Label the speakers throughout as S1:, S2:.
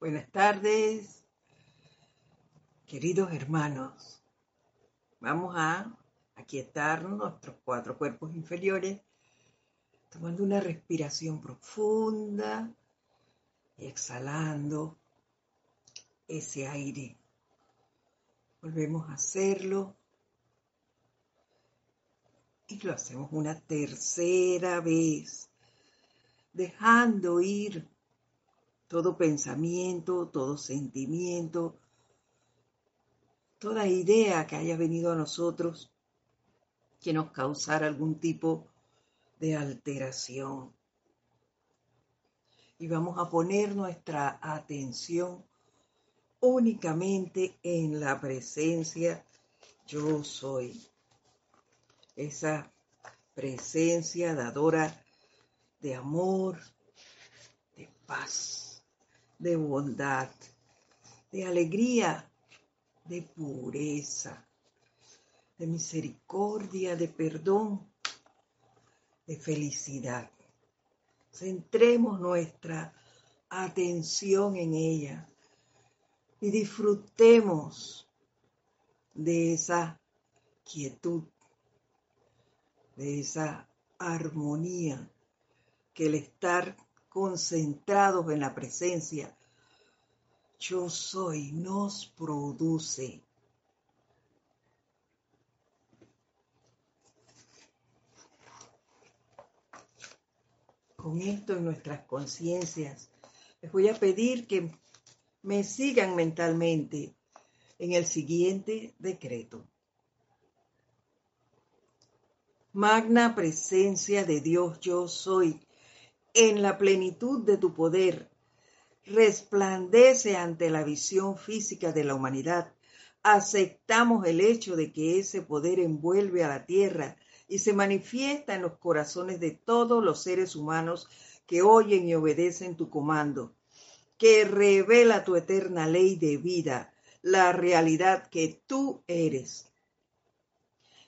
S1: Buenas tardes, queridos hermanos. Vamos a aquietar nuestros cuatro cuerpos inferiores, tomando una respiración profunda y exhalando ese aire. Volvemos a hacerlo y lo hacemos una tercera vez, dejando ir todo pensamiento, todo sentimiento, toda idea que haya venido a nosotros que nos causara algún tipo de alteración. Y vamos a poner nuestra atención únicamente en la presencia yo soy. Esa presencia dadora de amor, de paz de bondad, de alegría, de pureza, de misericordia, de perdón, de felicidad. Centremos nuestra atención en ella y disfrutemos de esa quietud, de esa armonía que el estar concentrados en la presencia, yo soy, nos produce. Con esto en nuestras conciencias, les voy a pedir que me sigan mentalmente en el siguiente decreto. Magna presencia de Dios yo soy en la plenitud de tu poder, resplandece ante la visión física de la humanidad. Aceptamos el hecho de que ese poder envuelve a la tierra y se manifiesta en los corazones de todos los seres humanos que oyen y obedecen tu comando, que revela tu eterna ley de vida, la realidad que tú eres.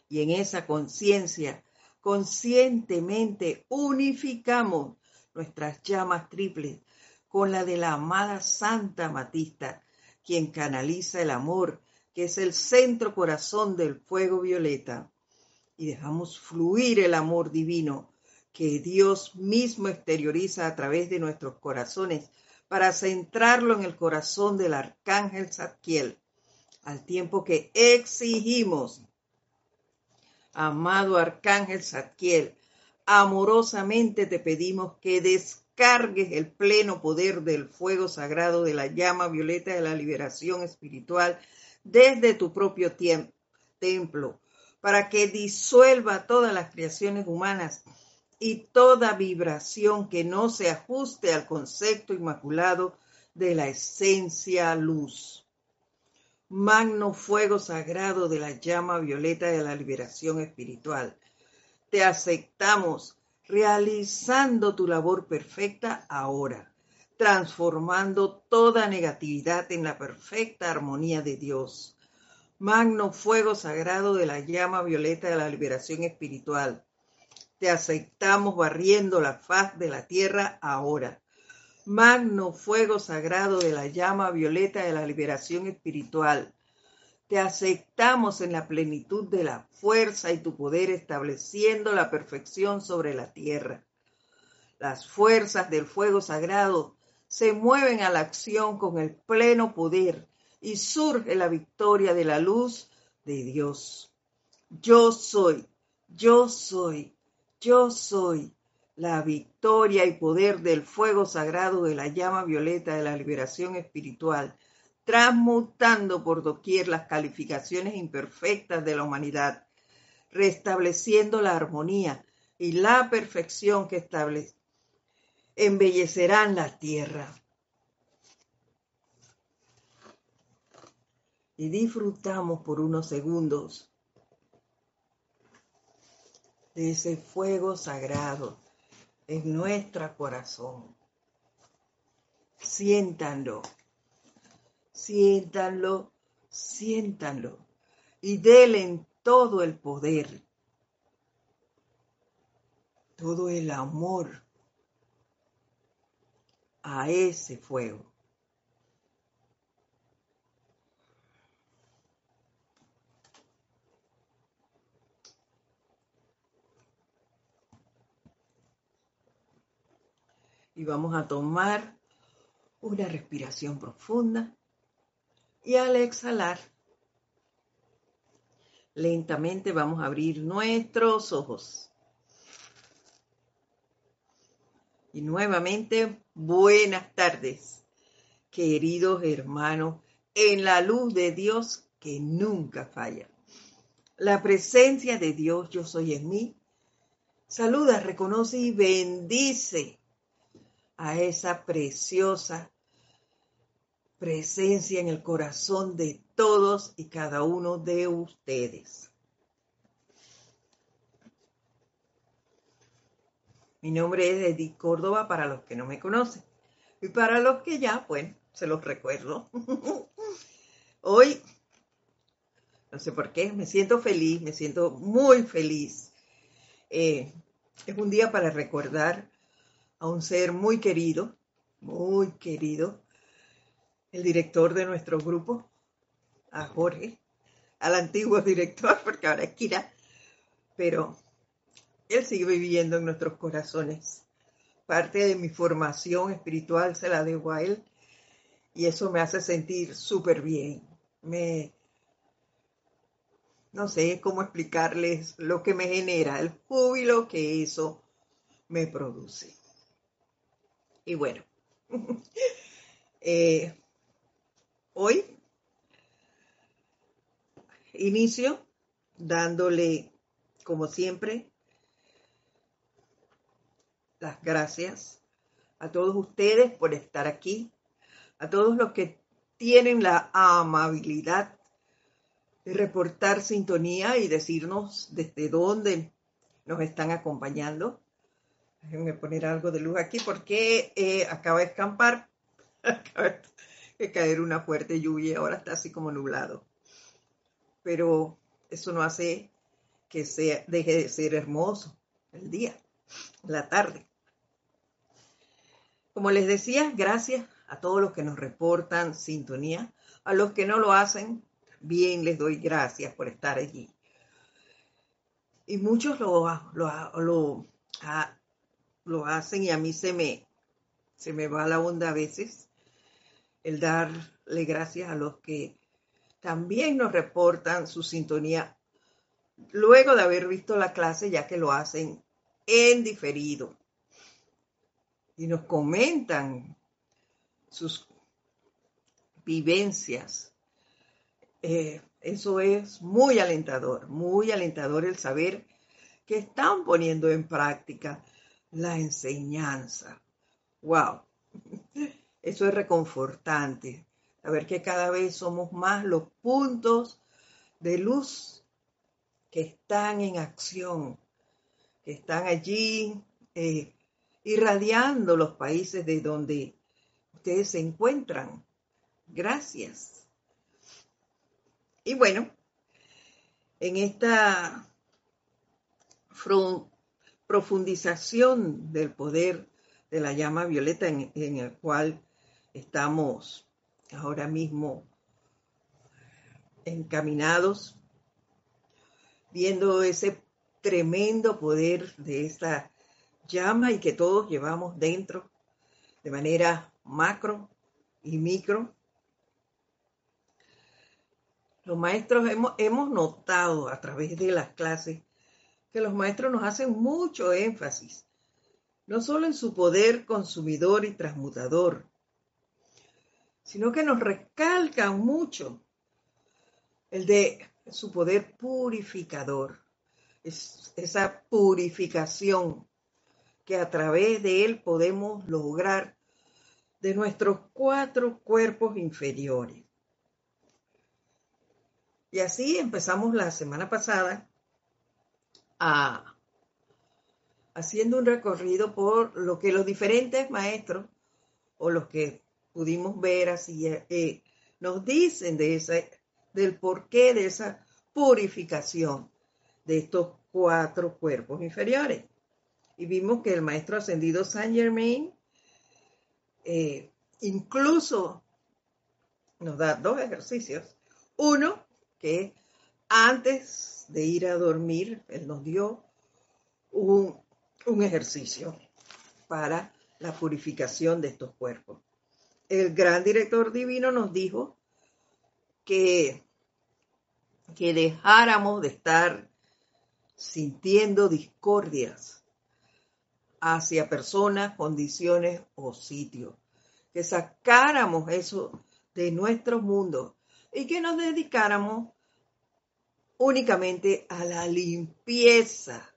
S1: Y en esa conciencia, conscientemente unificamos nuestras llamas triples con la de la amada Santa Matista, quien canaliza el amor, que es el centro corazón del fuego violeta, y dejamos fluir el amor divino que Dios mismo exterioriza a través de nuestros corazones para centrarlo en el corazón del arcángel Zadkiel, al tiempo que exigimos, amado arcángel Zadkiel, amorosamente te pedimos que descargues el pleno poder del fuego sagrado de la llama violeta de la liberación espiritual desde tu propio templo, para que disuelva todas las creaciones humanas y toda vibración que no se ajuste al concepto inmaculado de la esencia luz. Magno fuego sagrado de la llama violeta de la liberación espiritual te aceptamos realizando tu labor perfecta ahora, transformando toda negatividad en la perfecta armonía de Dios. Magno fuego sagrado de la llama violeta de la liberación espiritual. Te aceptamos barriendo la faz de la tierra ahora. Magno fuego sagrado de la llama violeta de la liberación espiritual te aceptamos en la plenitud de la fuerza y tu poder estableciendo la perfección sobre la tierra. Las fuerzas del fuego sagrado se mueven a la acción con el pleno poder y surge la victoria de la luz de Dios. Yo soy, yo soy, yo soy la victoria y poder del fuego sagrado de la llama violeta de la liberación espiritual transmutando por doquier las calificaciones imperfectas de la humanidad, restableciendo la armonía y la perfección que establece, embellecerán la tierra. Y disfrutamos por unos segundos de ese fuego sagrado en nuestro corazón. Siéntanlo siéntanlo, siéntanlo y denle todo el poder, todo el amor a ese fuego. Y vamos a tomar una respiración profunda. Y al exhalar, lentamente vamos a abrir nuestros ojos. Y nuevamente, buenas tardes, queridos hermanos, en la luz de Dios que nunca falla. La presencia de Dios, yo soy en mí. Saluda, reconoce y bendice a esa preciosa presencia en el corazón de todos y cada uno de ustedes. Mi nombre es Edith Córdoba para los que no me conocen. Y para los que ya, bueno, se los recuerdo. Hoy, no sé por qué, me siento feliz, me siento muy feliz. Eh, es un día para recordar a un ser muy querido, muy querido, el director de nuestro grupo, a Jorge, al antiguo director, porque ahora es Kira, pero él sigue viviendo en nuestros corazones. Parte de mi formación espiritual se la debo a él y eso me hace sentir súper bien. Me, no sé cómo explicarles lo que me genera, el júbilo que eso me produce. Y bueno, eh, hoy inicio dándole, como siempre, las gracias a todos ustedes por estar aquí, a todos los que tienen la amabilidad de reportar sintonía y decirnos desde dónde nos están acompañando. Déjenme poner algo de luz aquí porque eh, acaba de escampar, caer una fuerte lluvia ahora está así como nublado. Pero eso no hace que sea, deje de ser hermoso el día, la tarde. Como les decía, gracias a todos los que nos reportan sintonía, a los que no lo hacen, bien les doy gracias por estar allí. Y muchos lo, lo, lo, hacen y a mí se me, se me va la onda a veces el darle gracias a los que también nos reportan su sintonía luego de haber visto la clase, ya que lo hacen en diferido y nos comentan sus vivencias. Eh, eso es muy alentador, muy alentador el saber que están poniendo en práctica la enseñanza. ¡Wow! Eso es reconfortante, saber que cada vez somos más los puntos de luz que están en acción, que están allí eh, irradiando los países de donde ustedes se encuentran. Gracias. Y bueno, en esta profundización del poder de la llama violeta en, en el cual estamos ahora mismo encaminados, viendo ese tremendo poder de esta llama y que todos llevamos dentro de manera macro y micro. Los maestros hemos, hemos notado a través de las clases que los maestros nos hacen mucho énfasis, no solo en su poder consumidor y transmutador, sino que nos recalcan mucho el de su poder purificador, es, esa purificación que a través de él podemos lograr de nuestros cuatro cuerpos inferiores. Y así empezamos la semana pasada a, haciendo un recorrido por lo que los diferentes maestros o los que pudimos ver así eh, nos dicen de del porqué de esa purificación de estos cuatro cuerpos inferiores y vimos que el maestro ascendido Saint Germain eh, incluso nos da dos ejercicios. Uno, que antes de ir a dormir, él nos dio un, un ejercicio para la purificación de estos cuerpos. El gran director divino nos dijo que, que dejáramos de estar sintiendo discordias hacia personas, condiciones o sitios, que sacáramos eso de nuestro mundo y que nos dedicáramos únicamente a la limpieza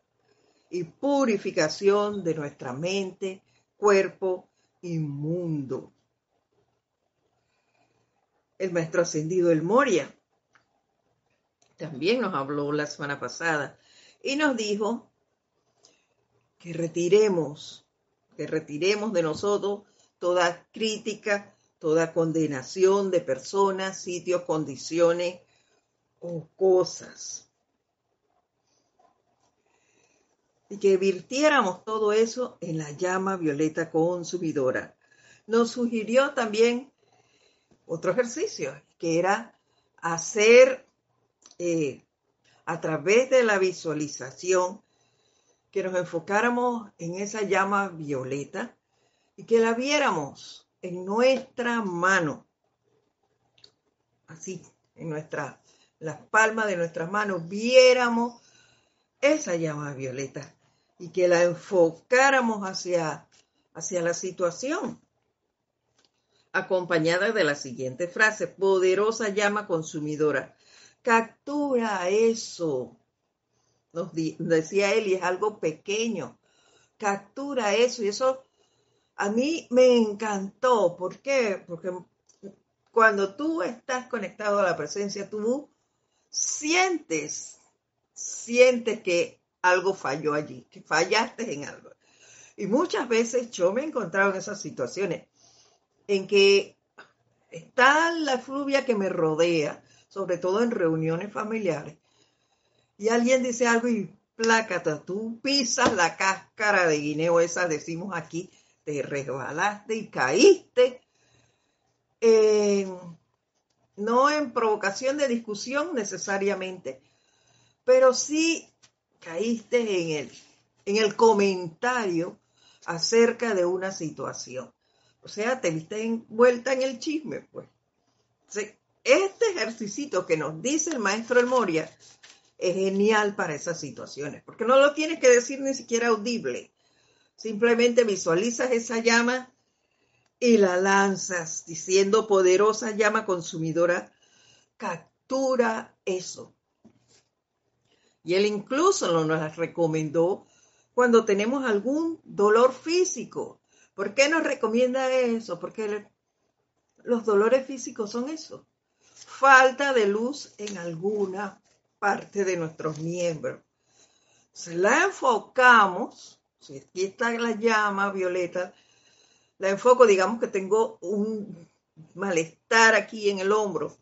S1: y purificación de nuestra mente, cuerpo y mundo. El maestro ascendido El Moria también nos habló la semana pasada y nos dijo que retiremos, que retiremos de nosotros toda crítica, toda condenación de personas, sitios, condiciones o cosas. Y que virtiéramos todo eso en la llama violeta consumidora. Nos sugirió también otro ejercicio, que era hacer eh, a través de la visualización, que nos enfocáramos en esa llama violeta y que la viéramos en nuestra mano, así, en nuestra, las palmas de nuestras manos, viéramos esa llama violeta y que la enfocáramos hacia, hacia la situación, acompañada de la siguiente frase, poderosa llama consumidora Captura eso. Decía él, y es algo pequeño. Captura eso. Y eso a mí me encantó. ¿Por qué? Porque cuando tú estás conectado a la presencia, tú sientes, sientes que algo falló allí, que fallaste en algo. Y muchas veces yo me he encontrado en esas situaciones en que está la fluvia que me rodea, sobre todo en reuniones familiares, y alguien dice algo y plácata, tú pisas la cáscara de guineo, esa decimos aquí, te resbalaste y caíste, no en provocación de discusión necesariamente, pero sí caíste en el, en el comentario acerca de una situación. O sea, te viste envuelta en el chisme, pues. Este ejercicio que nos dice el maestro El Moria es genial para esas situaciones, porque no lo tienes que decir ni siquiera audible. Simplemente visualizas esa llama y la lanzas diciendo poderosa llama consumidora, captura eso. Y él incluso nos recomendó cuando tenemos algún dolor físico. ¿Por qué nos recomienda eso? Porque los dolores físicos son eso falta de luz en alguna parte de nuestros miembros. Si la enfocamos, si aquí está la llama violeta, la enfoco, digamos que tengo un malestar aquí en el hombro.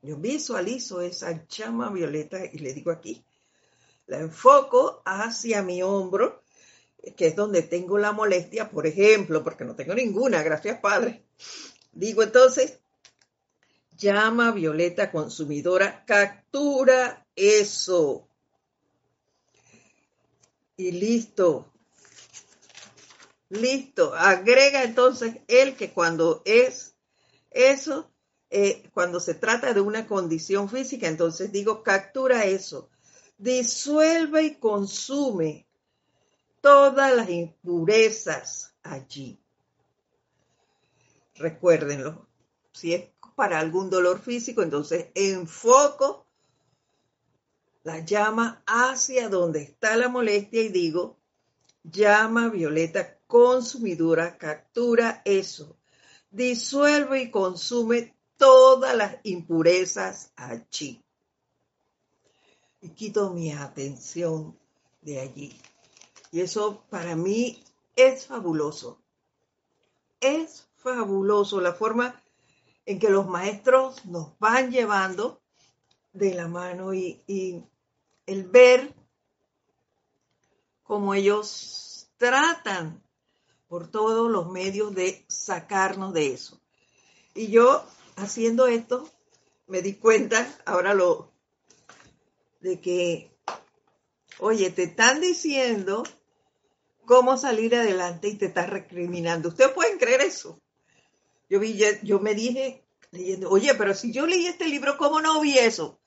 S1: Yo visualizo esa llama violeta y le digo aquí, la enfoco hacia mi hombro, que es donde tengo la molestia, por ejemplo, porque no tengo ninguna, gracias Padre. Digo entonces, llama violeta consumidora, captura eso. Y listo. Listo. Agrega entonces el que cuando es eso, eh, cuando se trata de una condición física, entonces digo, captura eso. Disuelve y consume todas las impurezas allí. Recuérdenlo. Si es para algún dolor físico, entonces enfoco la llama hacia donde está la molestia y digo, llama violeta consumidora, captura eso, disuelve y consume todas las impurezas allí. Y quito mi atención de allí. Y eso para mí es fabuloso. Es fabuloso la forma en que los maestros nos van llevando de la mano y, el ver cómo ellos tratan por todos los medios de sacarnos de eso. Y yo haciendo esto me di cuenta, ahora lo, de que, oye, te están diciendo cómo salir adelante y te estás recriminando. ¿Ustedes pueden creer eso? Yo, vi, yo me dije leyendo, oye, pero si yo leí este libro, ¿cómo no vi eso?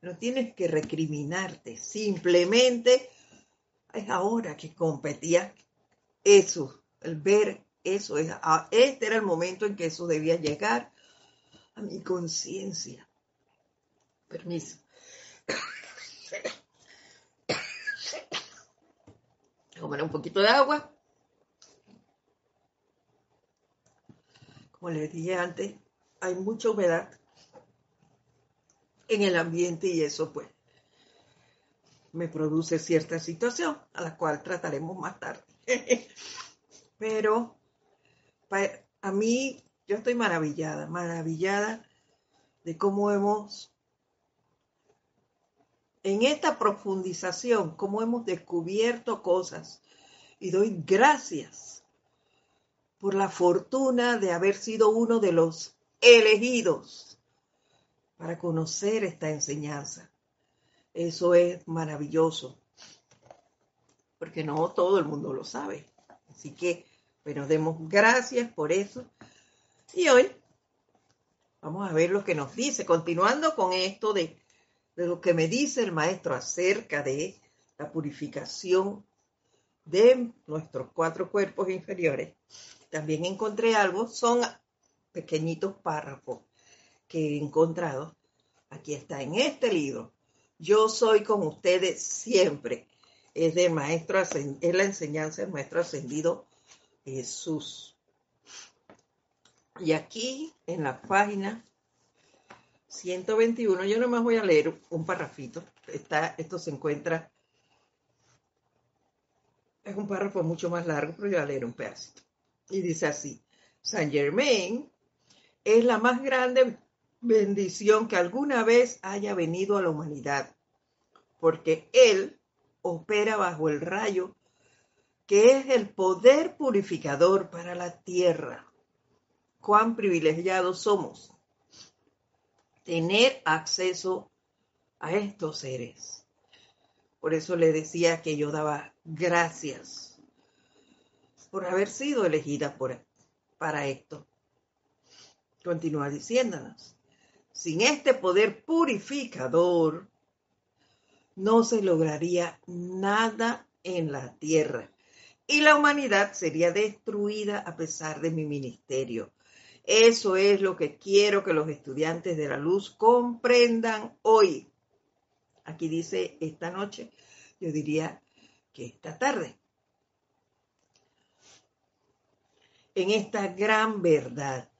S1: No tienes que recriminarte, simplemente es ahora que competía eso, el ver eso. Este era el momento en que eso debía llegar a mi conciencia. Permiso. Comer un poquito de agua. Como les dije antes, hay mucha humedad en el ambiente y eso pues me produce cierta situación a la cual trataremos más tarde. Pero a mí yo estoy maravillada, maravillada de cómo hemos, en esta profundización, cómo hemos descubierto cosas. Y doy gracias por la fortuna de haber sido uno de los elegidos para conocer esta enseñanza. Eso es maravilloso, porque no todo el mundo lo sabe. Así que, bueno, demos gracias por eso. Y hoy vamos a ver lo que nos dice, continuando con esto de, de lo que me dice el maestro acerca de la purificación de nuestros cuatro cuerpos inferiores. También encontré algo, son pequeñitos párrafos que he encontrado. Aquí está en este libro. Yo soy con ustedes siempre. Es del maestro, es la enseñanza del maestro ascendido Jesús. Y aquí en la página 121, yo nomás voy a leer un parrafito. Está, esto se encuentra, es un párrafo mucho más largo, pero yo voy a leer un pedacito. Y dice así, Saint Germain es la más grande bendición que alguna vez haya venido a la humanidad, porque Él opera bajo el rayo que es el poder purificador para la tierra. Cuán privilegiados somos tener acceso a estos seres. Por eso le decía que yo daba gracias por haber sido elegida para esto. Continúa diciéndonos, sin este poder purificador, no se lograría nada en la tierra y la humanidad sería destruida a pesar de mi ministerio. Eso es lo que quiero que los estudiantes de la luz comprendan hoy. Aquí dice esta noche, yo diría que esta tarde. En esta gran verdad.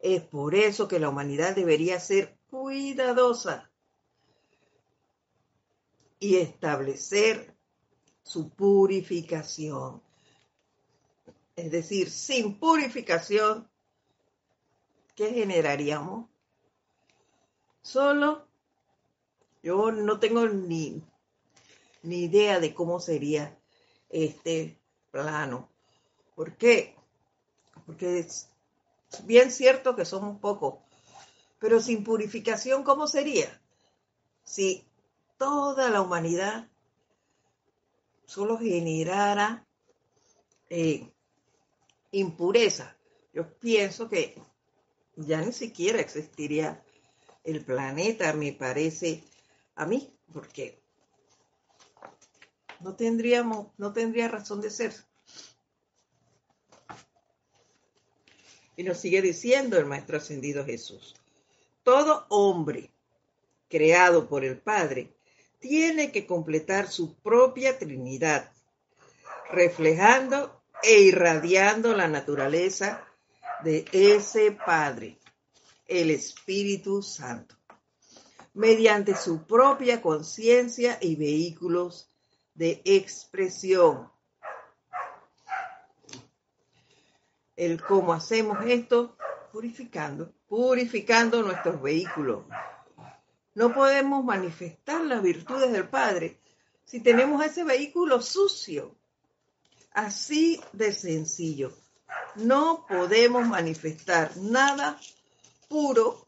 S1: Es por eso que la humanidad debería ser cuidadosa y establecer su purificación. Es decir, sin purificación, ¿qué generaríamos? Solo, yo no tengo ni, ni idea de cómo sería este plano. ¿Por qué? Porque es bien cierto que somos pocos, pero sin purificación, ¿cómo sería? Si toda la humanidad solo generara eh, impureza, yo pienso que ya ni siquiera existiría el planeta, me parece a mí, porque no tendríamos, no tendría razón de ser. Y nos sigue diciendo el Maestro Ascendido Jesús, todo hombre creado por el Padre tiene que completar su propia Trinidad, reflejando e irradiando la naturaleza de ese Padre, el Espíritu Santo, mediante su propia conciencia y vehículos de expresión. El cómo hacemos esto, purificando, purificando nuestros vehículos no podemos manifestar las virtudes del Padre si tenemos ese vehículo sucio. Así de sencillo. No podemos manifestar nada puro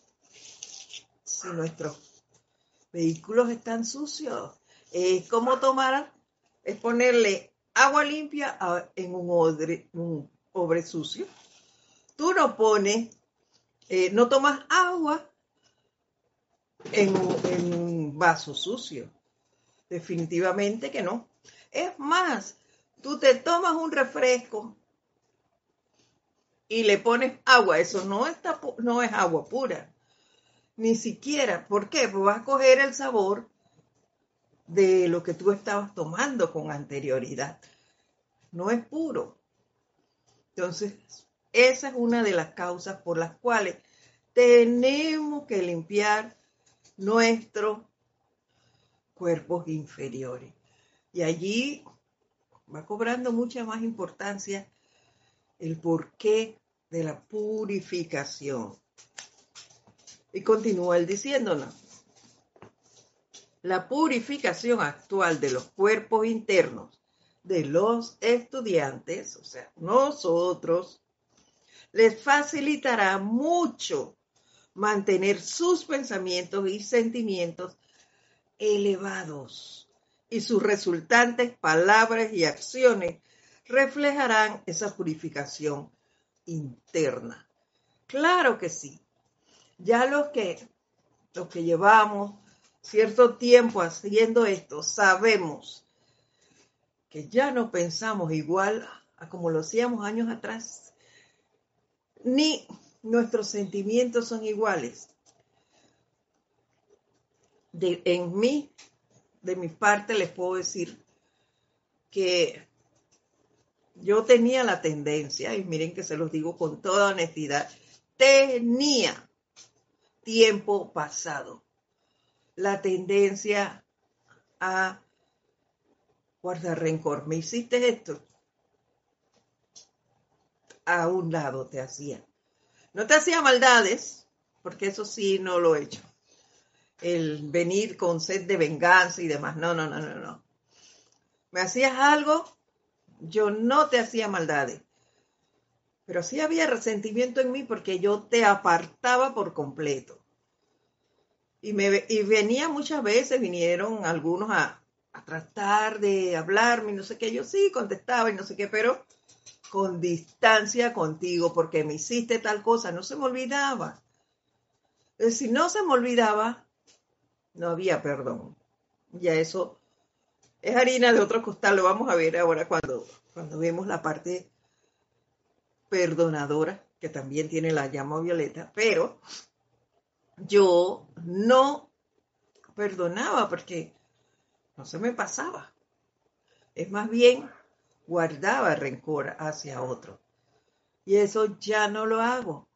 S1: si nuestros vehículos están sucios. Es como tomar, es ponerle agua limpia en un odre, un sucio. Tú no pones, eh, no tomas agua en un vaso sucio. Definitivamente que no. Es más, tú te tomas un refresco y le pones agua, eso no, está, no es agua pura, ni siquiera. ¿Por qué? Pues vas a coger el sabor de lo que tú estabas tomando con anterioridad. No es puro. Entonces, esa es una de las causas por las cuales tenemos que limpiar nuestros cuerpos inferiores. Y allí va cobrando mucha más importancia el porqué de la purificación. Y continúa él diciéndonos, la purificación actual de los cuerpos internos de los estudiantes, o sea, nosotros, les facilitará mucho mantener sus pensamientos y sentimientos elevados y sus resultantes palabras y acciones reflejarán esa purificación interna. Claro que sí. Ya los que, los que llevamos cierto tiempo haciendo esto, sabemos que ya no pensamos igual a como lo hacíamos años atrás, ni nuestros sentimientos son iguales. En mí, de mi parte, les puedo decir que yo tenía la tendencia, y miren que se los digo con toda honestidad, tenía tiempo pasado la tendencia a guardar rencor. ¿Me hiciste esto? A un lado te hacía. No te hacía maldades, porque eso sí no lo he hecho. El venir con sed de venganza y demás. No, no, no, no, no. Me hacías algo, yo no te hacía maldades. Pero sí había resentimiento en mí porque yo te apartaba por completo. Y, me, y venía muchas veces, vinieron algunos a, a tratar de hablarme, no sé qué, yo sí contestaba y no sé qué, pero con distancia contigo porque me hiciste tal cosa, no se me olvidaba. Si no se me olvidaba, no había perdón. Ya eso es harina de otro costal, lo vamos a ver ahora cuando, cuando vemos la parte perdonadora, que también tiene la llama violeta, pero yo no perdonaba porque no se me pasaba. Es más bien guardaba rencor hacia otro. Y eso ya no lo hago.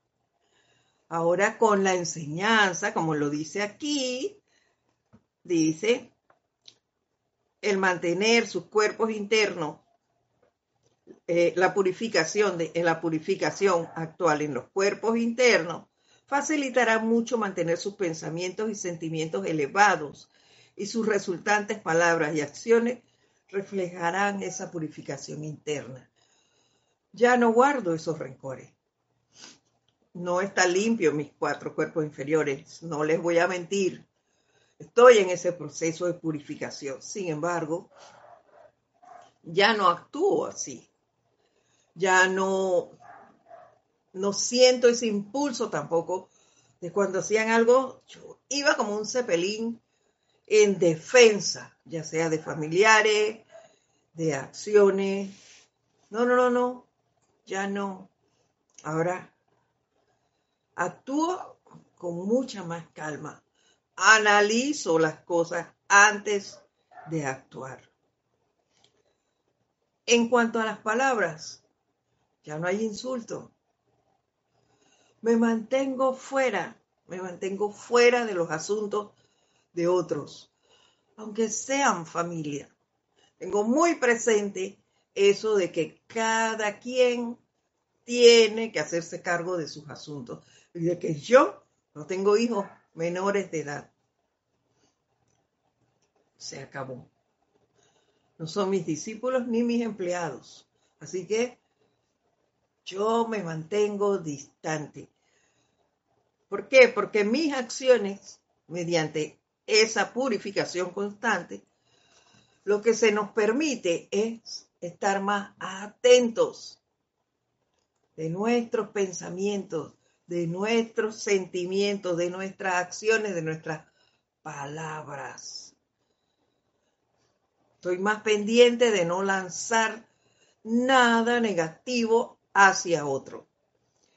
S1: Ahora con la enseñanza, como lo dice aquí, dice, el mantener sus cuerpos internos, eh, la purificación de, en la purificación actual en los cuerpos internos, facilitará mucho mantener sus pensamientos y sentimientos elevados y sus resultantes palabras y acciones reflejarán esa purificación interna. Ya no guardo esos rencores. No está limpio mis cuatro cuerpos inferiores, no les voy a mentir. Estoy en ese proceso de purificación. Sin embargo, ya no actúo así. Ya no, no siento ese impulso tampoco de cuando hacían algo, yo iba como un cepelín en defensa, ya sea de familiares, de acciones. No, no, no, no, ya no. Ahora actúo con mucha más calma. Analizo las cosas antes de actuar. En cuanto a las palabras, ya no hay insulto. Me mantengo fuera, me mantengo fuera de los asuntos de otros, aunque sean familia. Tengo muy presente eso de que cada quien tiene que hacerse cargo de sus asuntos y de que yo no tengo hijos menores de edad. Se acabó. No son mis discípulos ni mis empleados. Así que yo me mantengo distante. ¿Por qué? Porque mis acciones, mediante esa purificación constante, lo que se nos permite es estar más atentos de nuestros pensamientos, de nuestros sentimientos, de nuestras acciones, de nuestras palabras. Estoy más pendiente de no lanzar nada negativo hacia otro.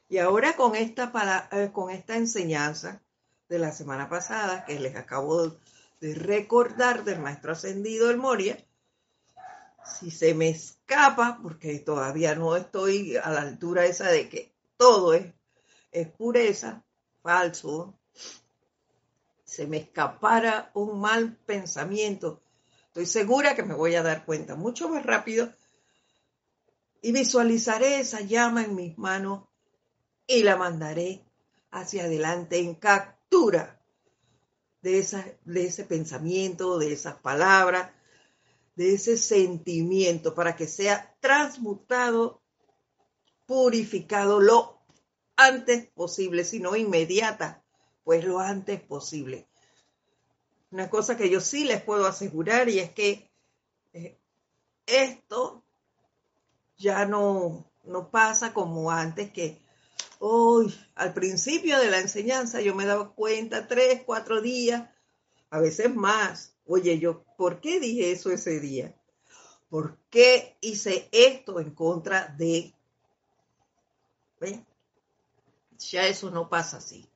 S1: Y ahora con esta, eh, con esta enseñanza de la semana pasada, que les acabo de recordar del maestro ascendido el Moria, si se me escapa, porque todavía no estoy a la altura esa de que todo es, es pureza, falso, se me escapara un mal pensamiento, estoy segura que me voy a dar cuenta mucho más rápido y visualizaré esa llama en mis manos y la mandaré hacia adelante en captura de, esa, de ese pensamiento, de esas palabras, de ese sentimiento para que sea transmutado, purificado lo antes posible, si no inmediata, pues lo antes posible. Una cosa que yo sí les puedo asegurar y es que eh, esto ya no, no pasa como antes que hoy al principio de la enseñanza yo me daba cuenta tres, cuatro días, a veces más, Oye, yo, ¿por qué dije eso ese día? ¿Por qué hice esto en contra de... ¿Ven? Ya eso no pasa así.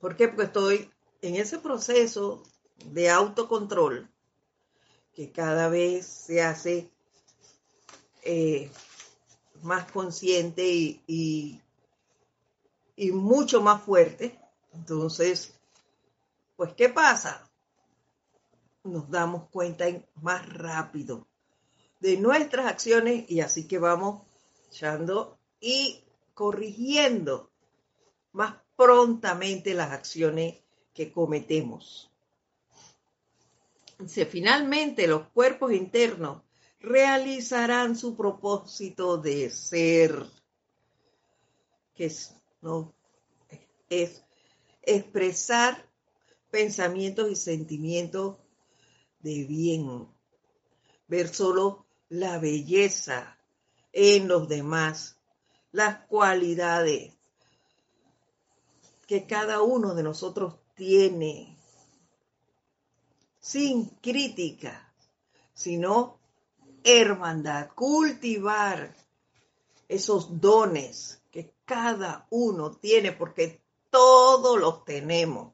S1: ¿Por qué? Porque estoy en ese proceso de autocontrol que cada vez se hace eh, más consciente y, y mucho más fuerte. Entonces, pues, ¿qué pasa? nos damos cuenta más rápido de nuestras acciones y así que vamos echando y corrigiendo más prontamente las acciones que cometemos. Si finalmente los cuerpos internos realizarán su propósito de ser, que es, ¿no? es expresar pensamientos y sentimientos de bien, ver solo la belleza en los demás, las cualidades que cada uno de nosotros tiene, sin crítica, sino hermandad, cultivar esos dones que cada uno tiene, porque todos los tenemos.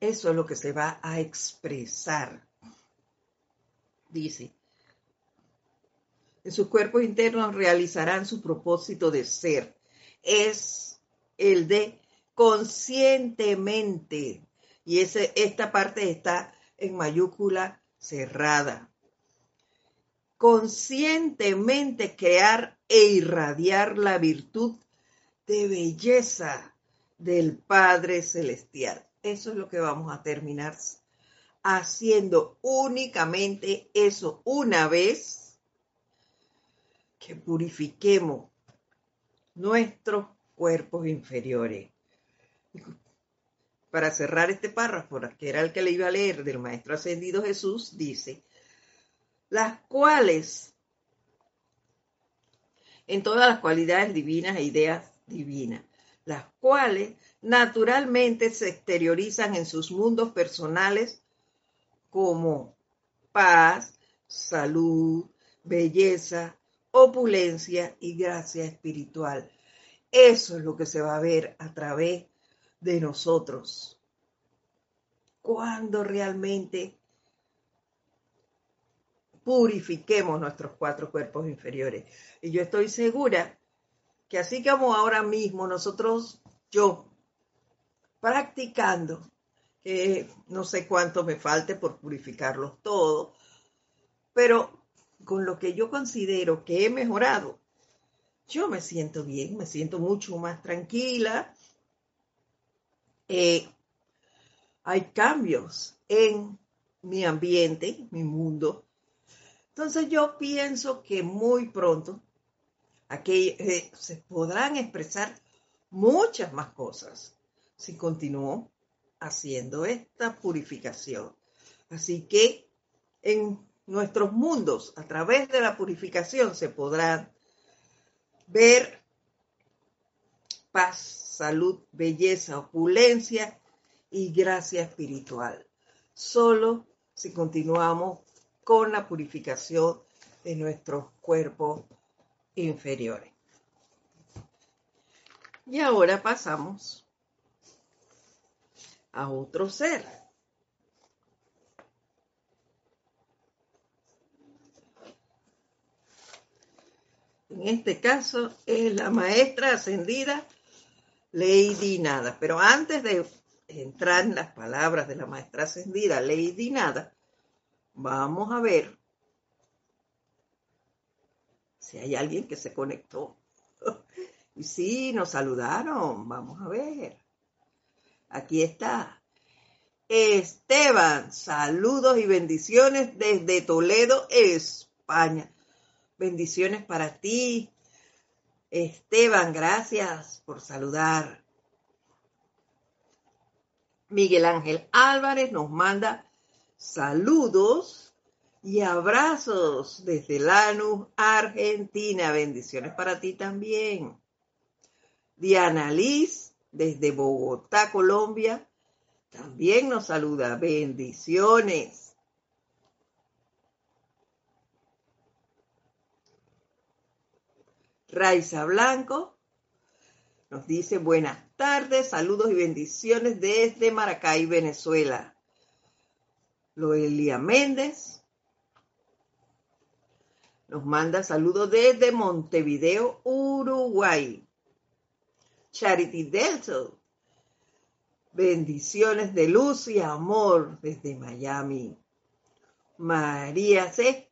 S1: Eso es lo que se va a expresar. Dice, en sus cuerpos internos realizarán su propósito de ser. Es el de conscientemente. Y ese, esta parte está en mayúscula cerrada. Conscientemente crear e irradiar la virtud de belleza del Padre Celestial. Eso es lo que vamos a terminar haciendo únicamente eso una vez que purifiquemos nuestros cuerpos inferiores. Para cerrar este párrafo, que era el que le iba a leer del Maestro Ascendido Jesús, dice, las cuales, en todas las cualidades divinas e ideas divinas, las cuales naturalmente se exteriorizan en sus mundos personales como paz, salud, belleza, opulencia y gracia espiritual. Eso es lo que se va a ver a través de nosotros. Cuando realmente purifiquemos nuestros cuatro cuerpos inferiores. Y yo estoy segura que así como ahora mismo nosotros, yo practicando, que no sé cuánto me falte por purificarlos todos, pero con lo que yo considero que he mejorado, yo me siento bien, me siento mucho más tranquila. Eh, hay cambios en mi ambiente, mi mundo. Entonces yo pienso que muy pronto aquí eh, se podrán expresar muchas más cosas si continúo haciendo esta purificación. Así que en nuestros mundos a través de la purificación se podrán ver paz, salud, belleza, opulencia y gracia espiritual. Solo si continuamos con la purificación de nuestros cuerpos inferiores. Y ahora pasamos a otro ser. En este caso es la maestra ascendida Lady Nada. Pero antes de entrar en las palabras de la maestra ascendida Lady Nada, vamos a ver si hay alguien que se conectó. Y sí, nos saludaron. Vamos a ver. Aquí está. Esteban, saludos y bendiciones desde Toledo, España. Bendiciones para ti. Esteban, gracias por saludar. Miguel Ángel Álvarez nos manda saludos y abrazos desde Lanús, Argentina. Bendiciones para ti también. Diana Liz, desde Bogotá, Colombia, también nos saluda. Bendiciones. Raiza Blanco nos dice buenas tardes, saludos y bendiciones desde Maracay, Venezuela. Loelia Méndez nos manda saludos desde Montevideo, Uruguay. Charity Delto. Bendiciones de luz y amor desde Miami. María C.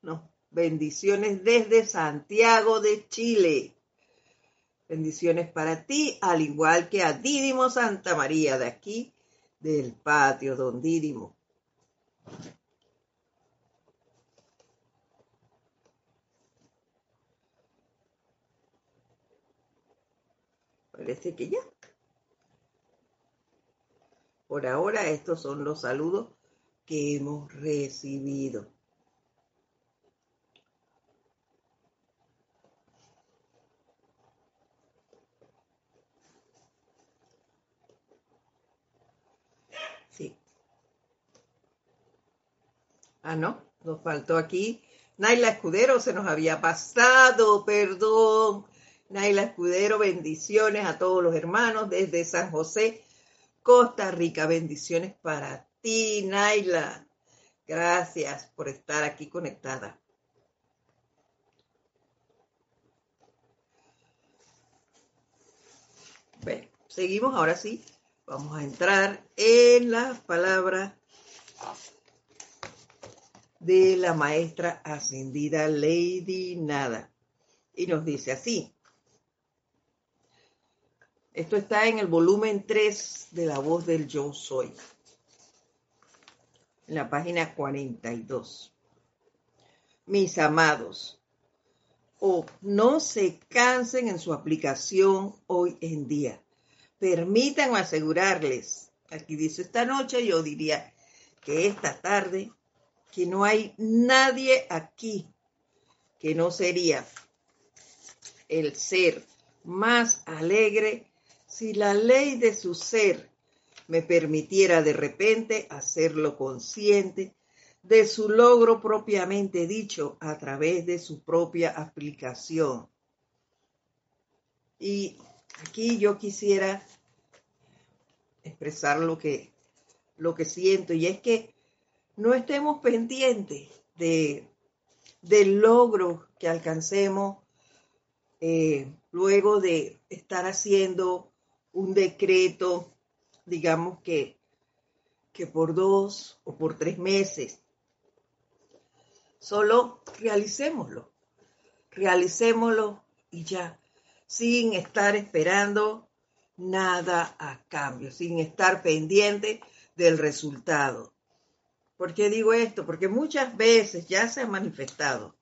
S1: bendiciones desde Santiago de Chile. Bendiciones para ti, al igual que a Dídimo Santa María de aquí, del patio Don Dídimo. Parece que ya. Por ahora estos son los saludos que hemos recibido. Sí. Ah, no, nos faltó aquí. Naila Escudero se nos había pasado, perdón. Naila Escudero, bendiciones a todos los hermanos desde San José, Costa Rica. Bendiciones para ti, Naila. Gracias por estar aquí conectada. Bueno, seguimos ahora sí. Vamos a entrar en las palabras de la maestra ascendida Lady Nada. Y nos dice así. Esto está en el volumen 3 de La Voz del Yo Soy, en la página 42. Mis amados, o no se cansen en su aplicación hoy en día. Permítanme asegurarles, aquí dice esta noche, yo diría que esta tarde, que no hay nadie aquí que no sería el ser más alegre si la ley de su ser me permitiera de repente hacerlo consciente de su logro propiamente dicho a través de su propia aplicación. Y aquí yo quisiera expresar lo que, lo que siento y es que no estemos pendientes de, del logro que alcancemos eh, luego de estar haciendo un decreto, digamos que, que por dos o por tres meses. Solo realicémoslo, realicémoslo y ya, sin estar esperando nada a cambio, sin estar pendiente del resultado. ¿Por qué digo esto? Porque muchas veces ya se ha manifestado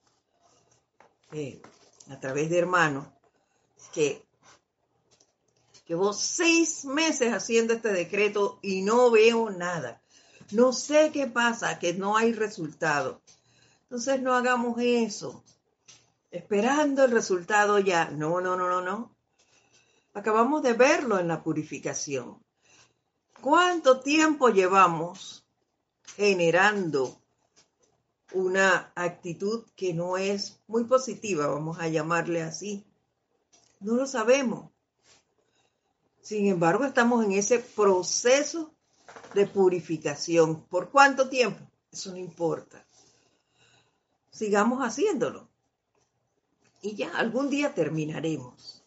S1: eh, a través de hermanos que Llevo seis meses haciendo este decreto y no veo nada. No sé qué pasa, que no hay resultado. Entonces no hagamos eso, esperando el resultado ya. No, no, no, no, no. Acabamos de verlo en la purificación. ¿Cuánto tiempo llevamos generando una actitud que no es muy positiva, vamos a llamarle así. No lo sabemos. Sin embargo, estamos en ese proceso de purificación. ¿Por cuánto tiempo? Eso no importa. Sigamos haciéndolo. Y ya, algún día terminaremos.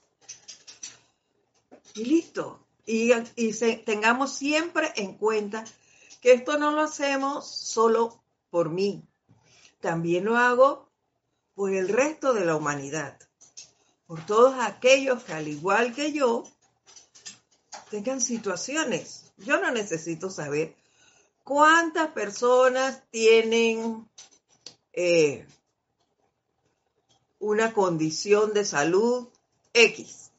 S1: Y listo. Y, tengamos siempre en cuenta que esto no lo hacemos solo por mí, también lo hago por el resto de la humanidad, por todos aquellos que al igual que yo tengan situaciones. Yo no necesito saber cuántas personas tienen eh, una condición de salud X.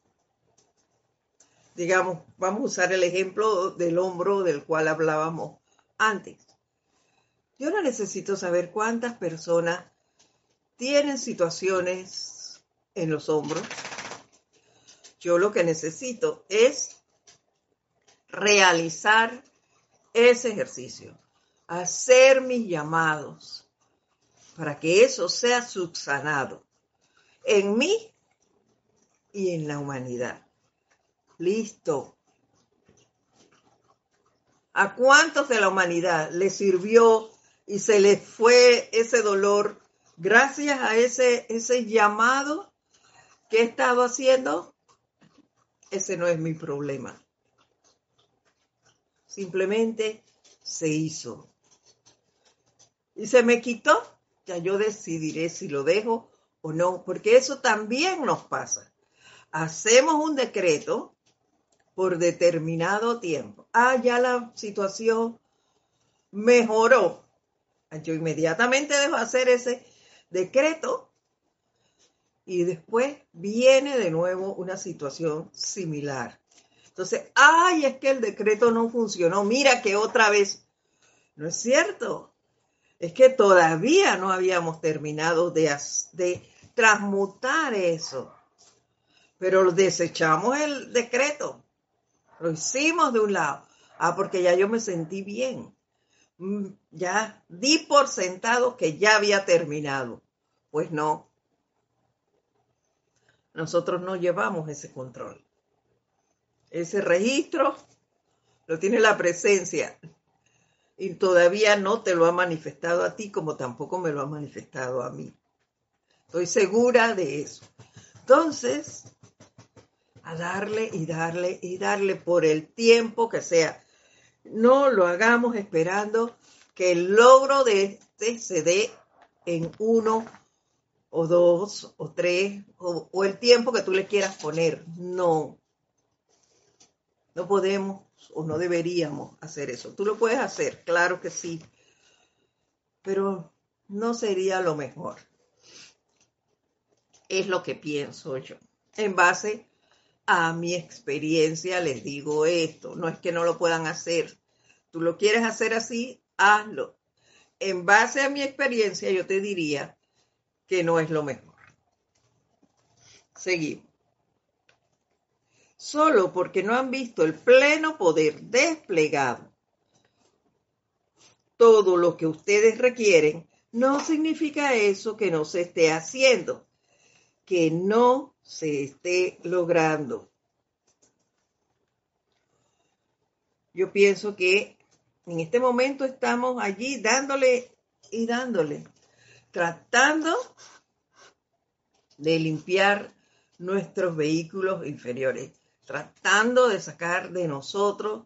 S1: Digamos, vamos a usar el ejemplo del hombro del cual hablábamos antes. Yo no necesito saber cuántas personas tienen situaciones en los hombros. Yo lo que necesito es realizar ese ejercicio, hacer mis llamados para que eso sea subsanado en mí y en la humanidad. Listo. ¿A cuántos de la humanidad le sirvió y se les fue ese dolor gracias a ese, ese llamado que he estado haciendo, ese no es mi problema. Simplemente se hizo. Y se me quitó, ya yo decidiré si lo dejo o no, porque eso también nos pasa. Hacemos un decreto por determinado tiempo. Ah, ya la situación mejoró. Yo inmediatamente dejo hacer ese decreto y después viene de nuevo una situación similar. Entonces, ay, es que el decreto no funcionó. Mira que otra vez. No es cierto. Es que todavía no habíamos terminado de, de transmutar eso. Pero desechamos el decreto. Lo hicimos de un lado. Ah, porque ya yo me sentí bien. Mm, ya di por sentado que ya había terminado. Pues no. Nosotros no llevamos ese control. Ese registro lo tiene la presencia y todavía no te lo ha manifestado a ti como tampoco me lo ha manifestado a mí. Estoy segura de eso. Entonces, a darle y darle y darle por el tiempo que sea. No lo hagamos esperando que el logro de este se dé en uno o dos o tres o, el tiempo que tú le quieras poner. No. No podemos o no deberíamos hacer eso. Tú lo puedes hacer, claro que sí, pero no sería lo mejor. Es lo que pienso yo. En base a mi experiencia les digo esto, no es que no lo puedan hacer. Tú lo quieres hacer así, hazlo. En base a mi experiencia, yo te diría que no es lo mejor. Seguimos. Solo porque no han visto el pleno poder desplegado, todo lo que ustedes requieren, no significa eso que no se esté haciendo, que no se esté logrando. Yo pienso que en este momento estamos allí dándole y dándole, tratando de limpiar nuestros vehículos inferiores, tratando de sacar de nosotros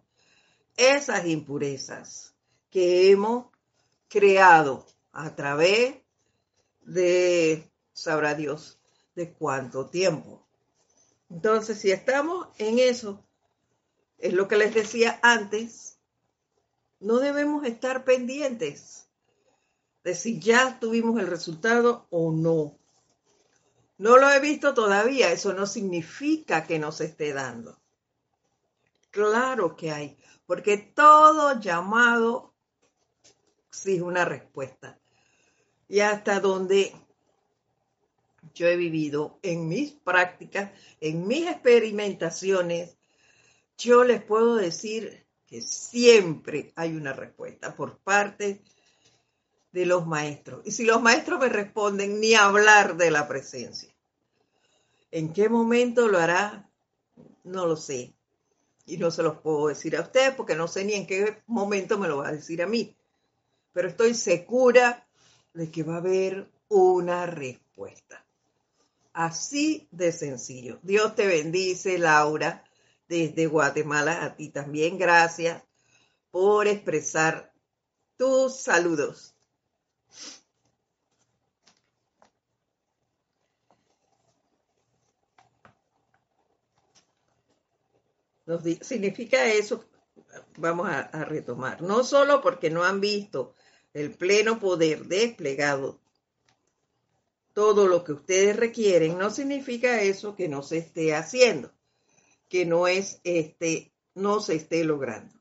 S1: esas impurezas que hemos creado a través de, sabrá Dios, de cuánto tiempo. Entonces, si estamos en eso, es lo que les decía antes, no debemos estar pendientes de si ya tuvimos el resultado o no. No lo he visto todavía, eso no significa que no se esté dando. Claro que hay, porque todo llamado exige una respuesta. y hasta donde yo he vivido en mis prácticas, en mis experimentaciones, yo les puedo decir que siempre hay una respuesta por parte de los maestros. Y si los maestros me responden, ni hablar de la presencia. ¿En qué momento lo hará? No lo sé. Y no se los puedo decir a ustedes porque no sé ni en qué momento me lo va a decir a mí. Pero estoy segura de que va a haber una respuesta. Así de sencillo. Dios te bendice, Laura, desde Guatemala. A ti también gracias por expresar tus saludos. significa eso, vamos a, retomar, no solo porque no han visto el pleno poder desplegado todo lo que ustedes requieren, no significa eso que no se esté haciendo, que no es este, no se esté logrando.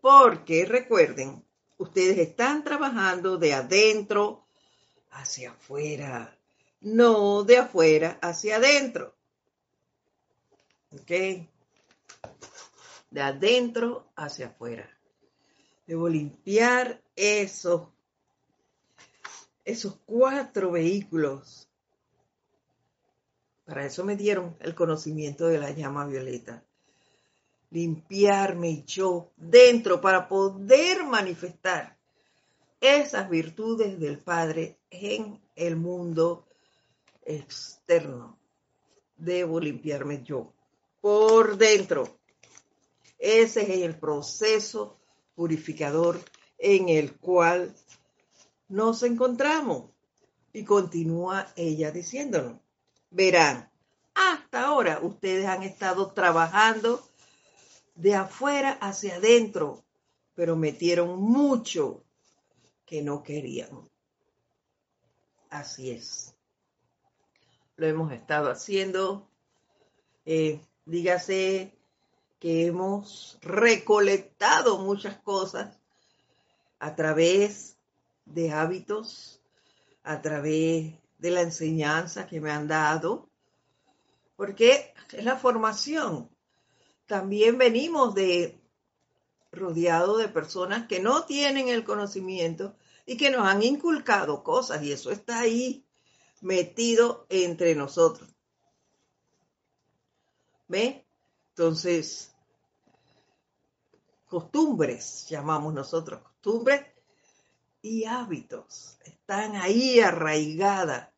S1: Porque recuerden, ustedes están trabajando de adentro hacia afuera, no de afuera hacia adentro. ¿Ok? De adentro hacia afuera. Debo limpiar eso esos cuatro vehículos. Para eso me dieron el conocimiento de la llama violeta. Limpiarme yo dentro para poder manifestar esas virtudes del Padre en el mundo externo. Debo limpiarme yo por dentro. Ese es el proceso purificador en el cual nos encontramos. Y continúa ella diciéndonos, verán, hasta ahora ustedes han estado trabajando de afuera hacia adentro, pero metieron mucho que no querían. Así es. Lo hemos estado haciendo. Eh, dígase que hemos recolectado muchas cosas a través de hábitos a través de la enseñanza que me han dado, porque es la formación. También venimos de rodeado de personas que no tienen el conocimiento y que nos han inculcado cosas y eso está ahí metido entre nosotros. ¿Ve? Entonces, costumbres, llamamos nosotros costumbres y hábitos. Están ahí arraigadas.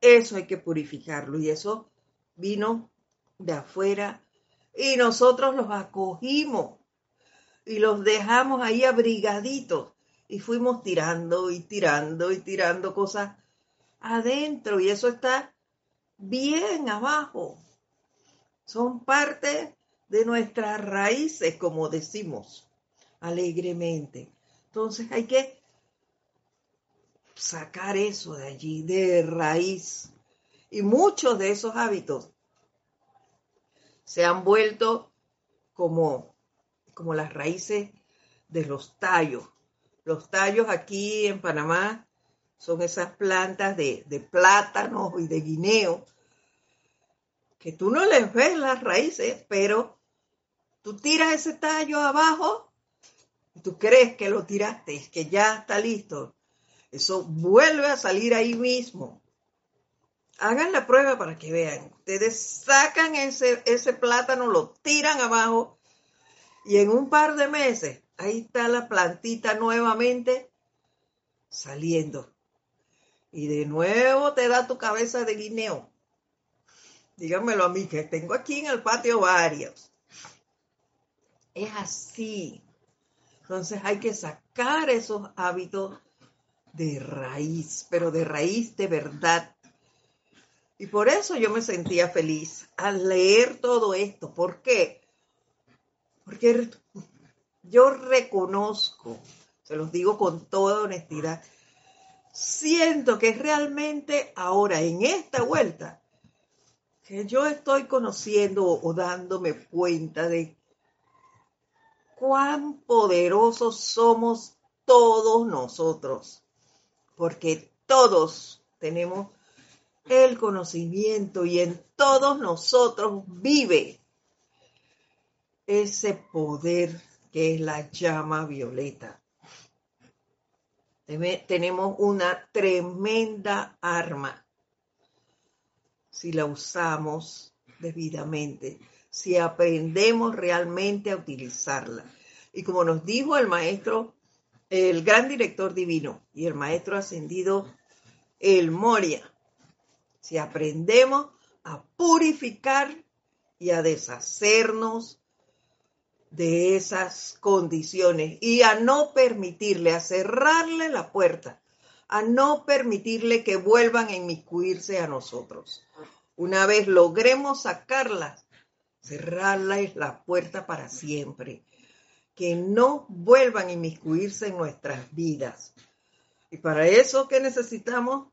S1: Eso hay que purificarlo y eso vino de afuera y nosotros los acogimos y los dejamos ahí abrigaditos y fuimos tirando y tirando y tirando cosas adentro y eso está bien abajo. Son parte de nuestras raíces, como decimos alegremente. Entonces hay que sacar eso de allí, de raíz. Y muchos de esos hábitos se han vuelto como, como las raíces de los tallos. Los tallos aquí en Panamá son esas plantas de, de plátano y de guineo, que tú no les ves las raíces, pero tú tiras ese tallo abajo y tú crees que lo tiraste, que ya está listo. Eso vuelve a salir ahí mismo. Hagan la prueba para que vean. Ustedes sacan ese, ese plátano, lo tiran abajo y en un par de meses ahí está la plantita nuevamente saliendo. Y de nuevo te da tu cabeza de guineo. Díganmelo a mí, que tengo aquí en el patio varios. Es así. Entonces hay que sacar esos hábitos de raíz, pero de raíz de verdad. Y por eso yo me sentía feliz al leer todo esto. ¿Por qué? Porque yo reconozco, se los digo con toda honestidad, siento que realmente ahora en esta vuelta que yo estoy conociendo o dándome cuenta de cuán poderosos somos todos nosotros porque todos tenemos el conocimiento y en todos nosotros vive ese poder que es la llama violeta. Tenemos una tremenda arma si la usamos debidamente, si aprendemos realmente a utilizarla. Y como nos dijo el maestro, el gran director divino y el maestro ascendido, el Moria, si aprendemos a purificar y a deshacernos de esas condiciones y a no permitirle, a cerrarle la puerta, a no permitirle que vuelvan a inmiscuirse a nosotros. Una vez logremos sacarlas, cerrarles la puerta para siempre, que no vuelvan a inmiscuirse en nuestras vidas. Y para eso, ¿qué necesitamos?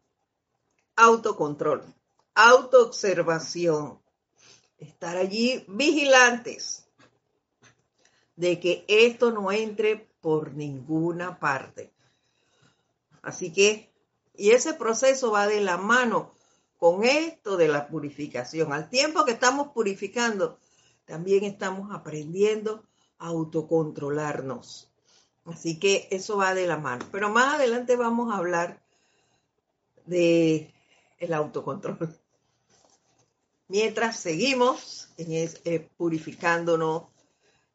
S1: Autocontrol, autoobservación, estar allí vigilantes de que esto no entre por ninguna parte. Así que, y ese proceso va de la mano con esto de la purificación. Al tiempo que estamos purificando, también estamos aprendiendo autocontrolarnos. Así que eso va de la mano. Pero más adelante vamos a hablar de el autocontrol. Mientras seguimos eh, purificándonos,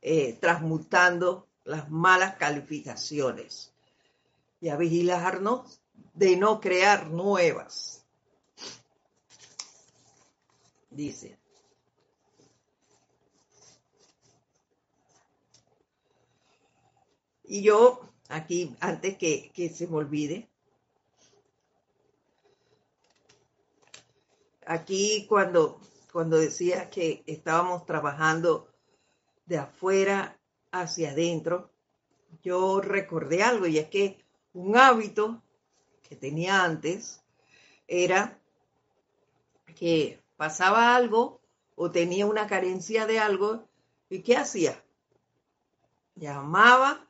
S1: eh, transmutando las malas calificaciones y a vigilarnos de no crear nuevas. Dice. Y yo, aquí, antes que, que se me olvide, aquí cuando, cuando decía que estábamos trabajando de afuera hacia adentro, yo recordé algo y es que un hábito que tenía antes era que pasaba algo o tenía una carencia de algo y ¿qué hacía? Llamaba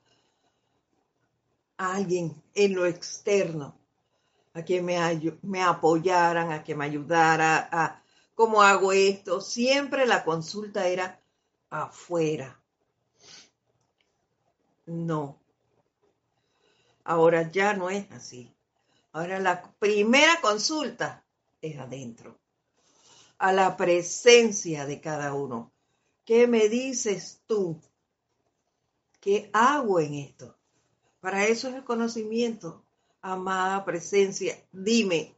S1: a alguien en lo externo a que me, me apoyaran, a que me ayudara, a cómo hago esto. Siempre la consulta era afuera. No. Ahora ya no es así. Ahora la primera consulta es adentro, a la presencia de cada uno. ¿Qué me dices tú? ¿Qué hago en esto? Para eso es el conocimiento, amada presencia. Dime,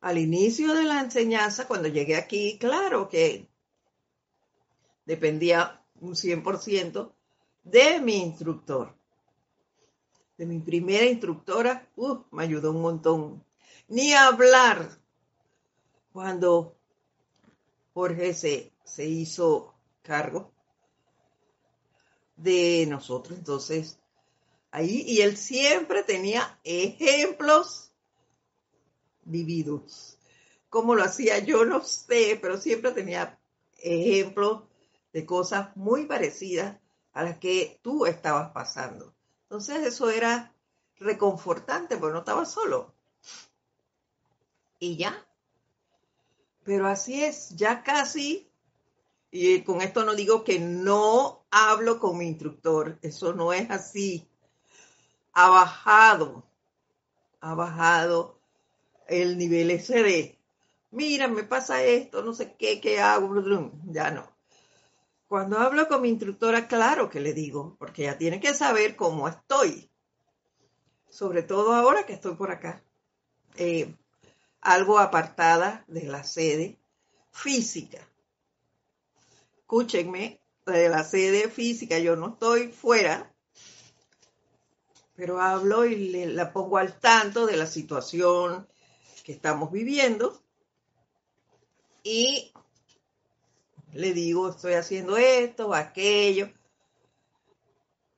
S1: al inicio de la enseñanza, cuando llegué aquí, claro que dependía un 100% de mi instructor. De mi primera instructora, uh, me ayudó un montón. Ni hablar cuando Jorge se, se hizo cargo de nosotros. Entonces, ahí, y él siempre tenía ejemplos vividos. ¿Cómo lo hacía? Yo no sé, pero siempre tenía ejemplos de cosas muy parecidas a las que tú estabas pasando. Entonces eso era reconfortante, porque no estaba solo. Y ya. Pero así es, ya casi, y con esto no digo que no hablo con mi instructor, eso no es así. Ha bajado, ha bajado el nivel ese de, mira, me pasa esto, no sé qué, qué hago, ya no. Cuando hablo con mi instructora, claro que le digo, porque ella tiene que saber cómo estoy. Sobre todo ahora que estoy por acá. Eh, algo apartada de la sede física. Escúchenme, de la sede física, yo no estoy fuera, pero hablo y le, la pongo al tanto de la situación que estamos viviendo y le digo, estoy haciendo esto, aquello.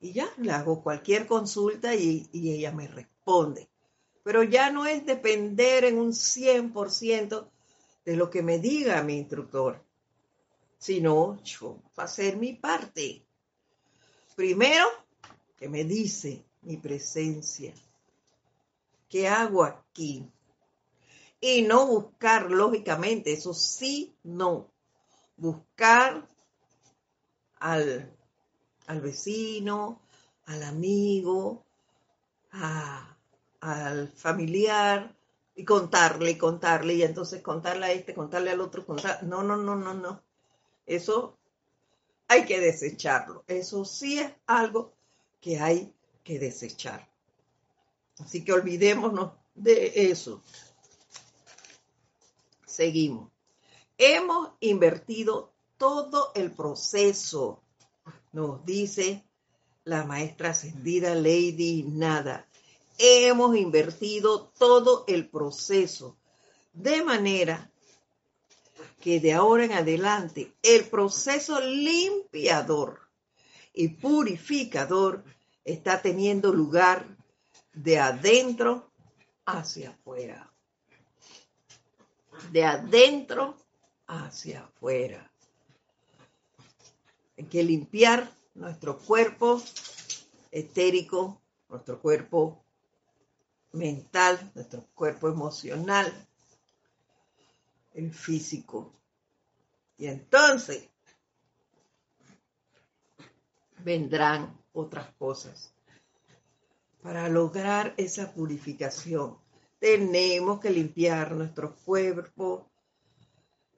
S1: Y ya le hago cualquier consulta y, ella me responde. Pero ya no es depender en un 100% de lo que me diga mi instructor, sino yo hacer mi parte. Primero, que me dice mi presencia. ¿qué hago aquí? Y no buscar, lógicamente, eso sí, no. Buscar al, al vecino, al amigo, al familiar, y contarle, contarle, y entonces contarle a este, contarle al otro, contar. No, no, no, no, no. Eso hay que desecharlo. Eso sí es algo que hay que desechar. Así que olvidémonos de eso. Seguimos. Hemos invertido todo el proceso, nos dice la maestra ascendida Lady Nada. Hemos invertido todo el proceso de manera que de ahora en adelante el proceso limpiador y purificador está teniendo lugar de adentro hacia afuera. De adentro hacia afuera. Hay que limpiar nuestro cuerpo etérico, nuestro cuerpo mental, nuestro cuerpo emocional, el físico. Y entonces vendrán otras cosas. Para lograr esa purificación, tenemos que limpiar nuestros cuerpos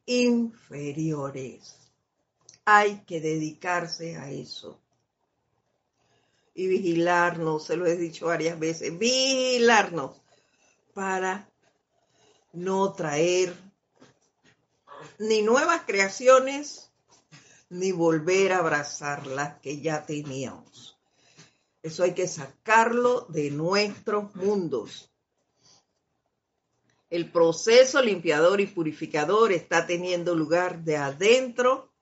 S1: inferiores. Hay que dedicarse a eso. Y vigilarnos, se lo he dicho varias veces, vigilarnos para no traer ni nuevas creaciones, ni volver a abrazar las que ya teníamos. Eso hay que sacarlo de nuestros mundos. El proceso limpiador y purificador está teniendo lugar de adentro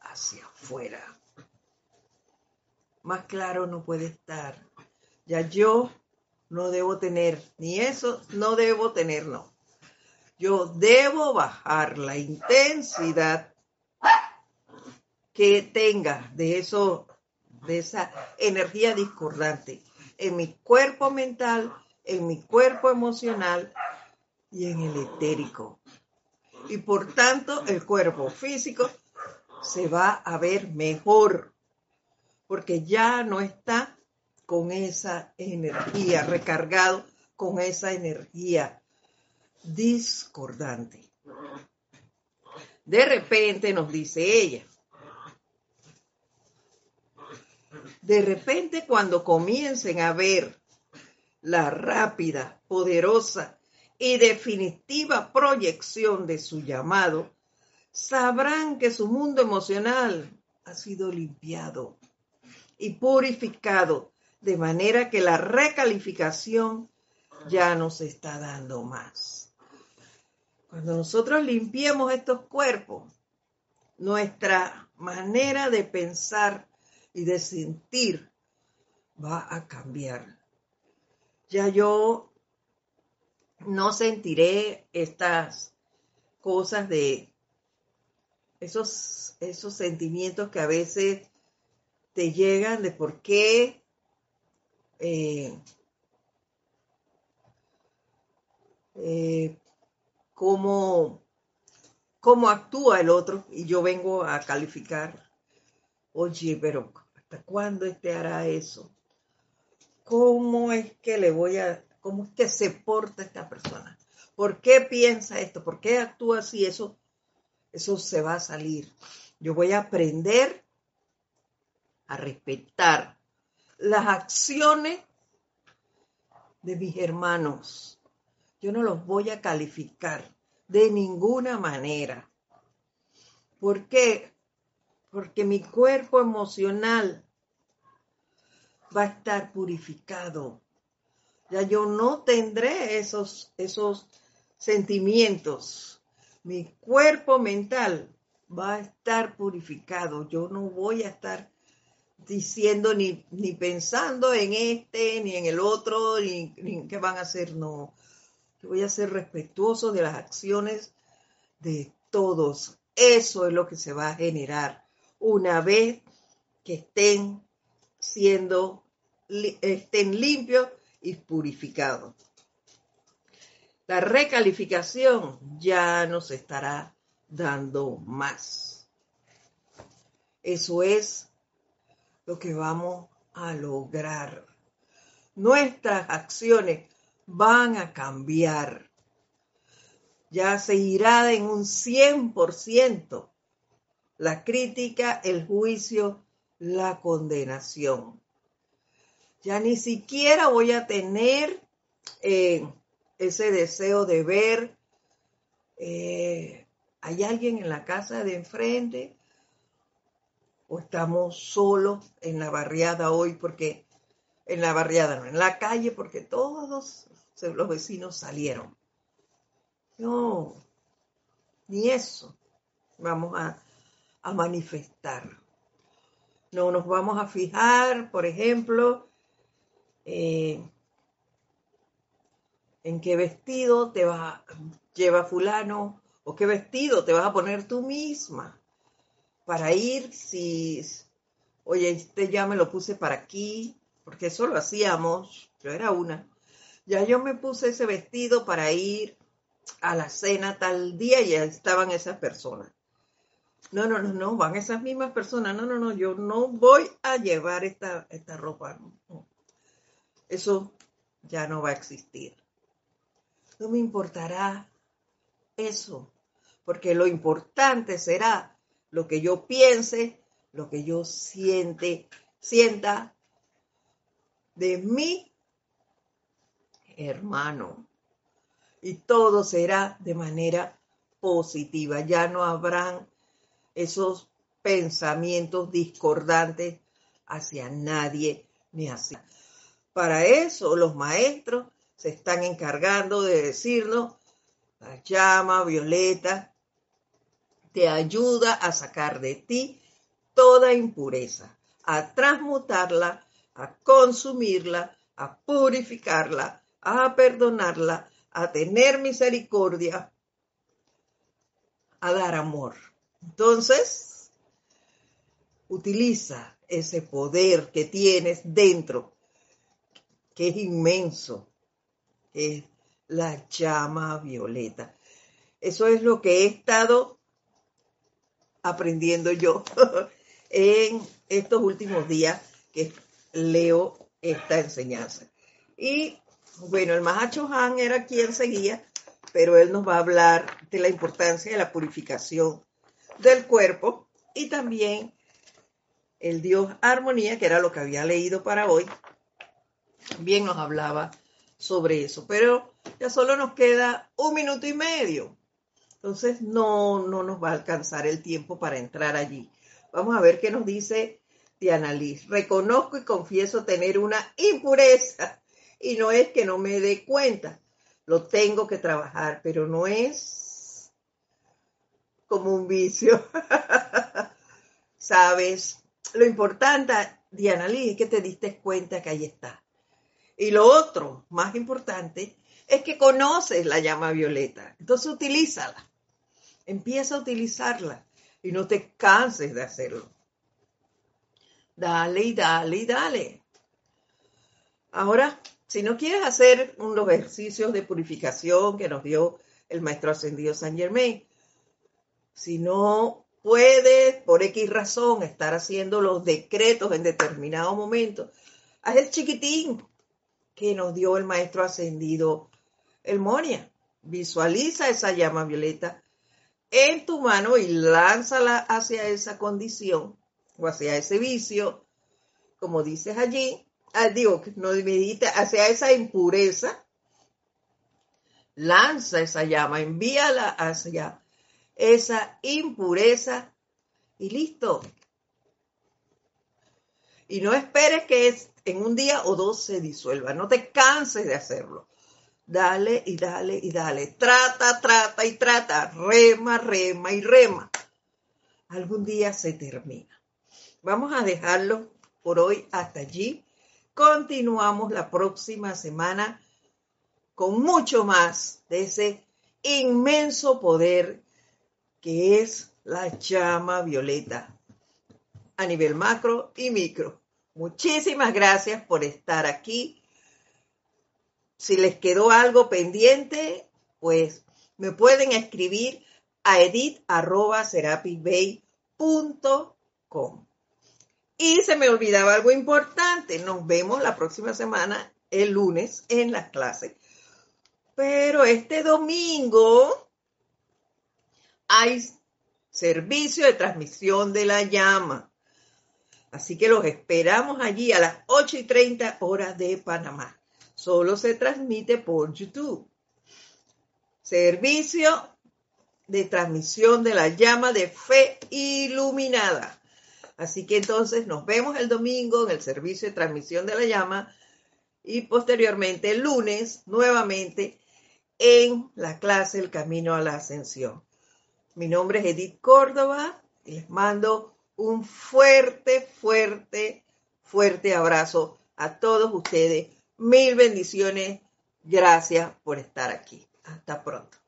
S1: hacia afuera. Más claro no puede estar. Ya yo no debo tener, ni eso no debo tener, no. Yo debo bajar la intensidad que tenga de eso, de esa energía discordante en mi cuerpo mental, en mi cuerpo emocional y en el etérico. Y por tanto, el cuerpo físico se va a ver mejor, porque ya no está con esa energía, recargado con esa energía discordante. De repente nos dice ella, de repente cuando comiencen a ver la rápida, poderosa y definitiva proyección de su llamado, sabrán que su mundo emocional ha sido limpiado y purificado de manera que la recalificación ya no se está dando más. Cuando nosotros limpiemos estos cuerpos, nuestra manera de pensar y de sentir va a cambiar. Ya yo no sentiré estas cosas de esos, esos sentimientos que a veces te llegan de por qué eh, eh, cómo, cómo actúa el otro y yo vengo a calificar, oye, pero ¿hasta cuándo este hará eso? ¿Cómo es que le voy a, cómo es que se porta esta persona? ¿Por qué piensa esto? ¿Por qué actúa así? Eso eso se va a salir. Yo voy a aprender a respetar las acciones de mis hermanos. Yo no los voy a calificar de ninguna manera. ¿Por qué? Porque mi cuerpo emocional va a estar purificado. Ya yo no tendré esos, esos sentimientos mi cuerpo mental va a estar purificado. Yo no voy a estar diciendo ni, ni pensando en este, ni en el otro, ni, en qué van a hacer. No, voy a ser respetuoso de las acciones de todos. Eso es lo que se va a generar una vez que estén siendo, estén limpios y purificados. la recalificación ya nos estará dando más. Eso es lo que vamos a lograr. Nuestras acciones van a cambiar. Ya se irá en un 100% la crítica, el juicio, la condenación. Ya ni siquiera voy a tener eh, ese deseo de ver, eh, ¿hay alguien en la casa de enfrente? ¿O estamos solos en la barriada hoy? Porque en la barriada, no, en la calle, porque todos los vecinos salieron. No, ni eso vamos a, manifestar. No nos vamos a fijar, por ejemplo, eh, en qué vestido te va, lleva fulano o qué vestido te vas a poner tú misma para ir si, oye, este ya me lo puse para aquí, porque eso lo hacíamos, yo era una. Ya yo me puse ese vestido para ir a la cena tal día y ya estaban esas personas. No, no, no, no, van esas mismas personas. No, no, no, yo no voy a llevar esta, esta ropa. Eso ya no va a existir no me importará eso, porque lo importante será lo que yo piense, lo que yo siente, sienta de mi hermano. Y todo será de manera positiva. Ya no habrán esos pensamientos discordantes hacia nadie ni hacia. Para eso los maestros se están encargando de decirnos, la llama violeta te ayuda a sacar de ti toda impureza, a transmutarla, a consumirla, a purificarla, a perdonarla, a tener misericordia, a dar amor. Entonces, utiliza ese poder que tienes dentro, que es inmenso, es la llama violeta. Eso es lo que he estado aprendiendo yo en estos últimos días que leo esta enseñanza. Y bueno, el Mahacho Han era quien seguía, pero él nos va a hablar de la importancia de la purificación del cuerpo y también el Dios Armonía, que era lo que había leído para hoy, bien nos hablaba sobre eso, pero ya solo nos queda un minuto y medio. Entonces no, no nos va a alcanzar el tiempo para entrar allí. Vamos a ver qué nos dice Diana Liz. Reconozco y confieso tener una impureza y no es que no me dé cuenta. Lo tengo que trabajar, pero no es como un vicio. ¿Sabes? Lo importante, Diana Liz, es que te diste cuenta que ahí está. Y lo otro, más importante, es que conoces la llama violeta. Entonces utilízala. Empieza a utilizarla y no te canses de hacerlo. Dale y dale y dale. Ahora, si no quieres hacer unos ejercicios de purificación que nos dio el maestro ascendido San Germain, si no puedes por X razón estar haciendo los decretos en determinado momento, haz el chiquitín, que nos dio el maestro ascendido el Moria. Visualiza esa llama violeta en tu mano y lánzala hacia esa condición o hacia ese vicio, como dices allí. Ah, digo, no medita hacia esa impureza. Lanza esa llama, envíala hacia esa impureza y listo. Y no esperes que en un día o dos se disuelva. No te canses de hacerlo. Dale y dale y dale. Trata, trata y trata. Rema, rema y rema. Algún día se termina. Vamos a dejarlo por hoy hasta allí. Continuamos la próxima semana con mucho más de ese inmenso poder que es la llama violeta a nivel macro y micro. Muchísimas gracias por estar aquí. Si les quedó algo pendiente, pues me pueden escribir a edit.com. Y se me olvidaba algo importante. Nos vemos la próxima semana, el lunes, en las clases. Pero este domingo hay servicio de transmisión de la llama. Así que los esperamos allí a las 8 y 30 horas de Panamá. Solo se transmite por YouTube. Servicio de transmisión de la llama de fe iluminada. Así que entonces nos vemos el domingo en el servicio de transmisión de la llama y posteriormente el lunes nuevamente en la clase El Camino a la Ascensión. Mi nombre es Edith Córdoba y les mando un fuerte, fuerte, fuerte abrazo a todos ustedes. Mil bendiciones. Gracias por estar aquí. Hasta pronto.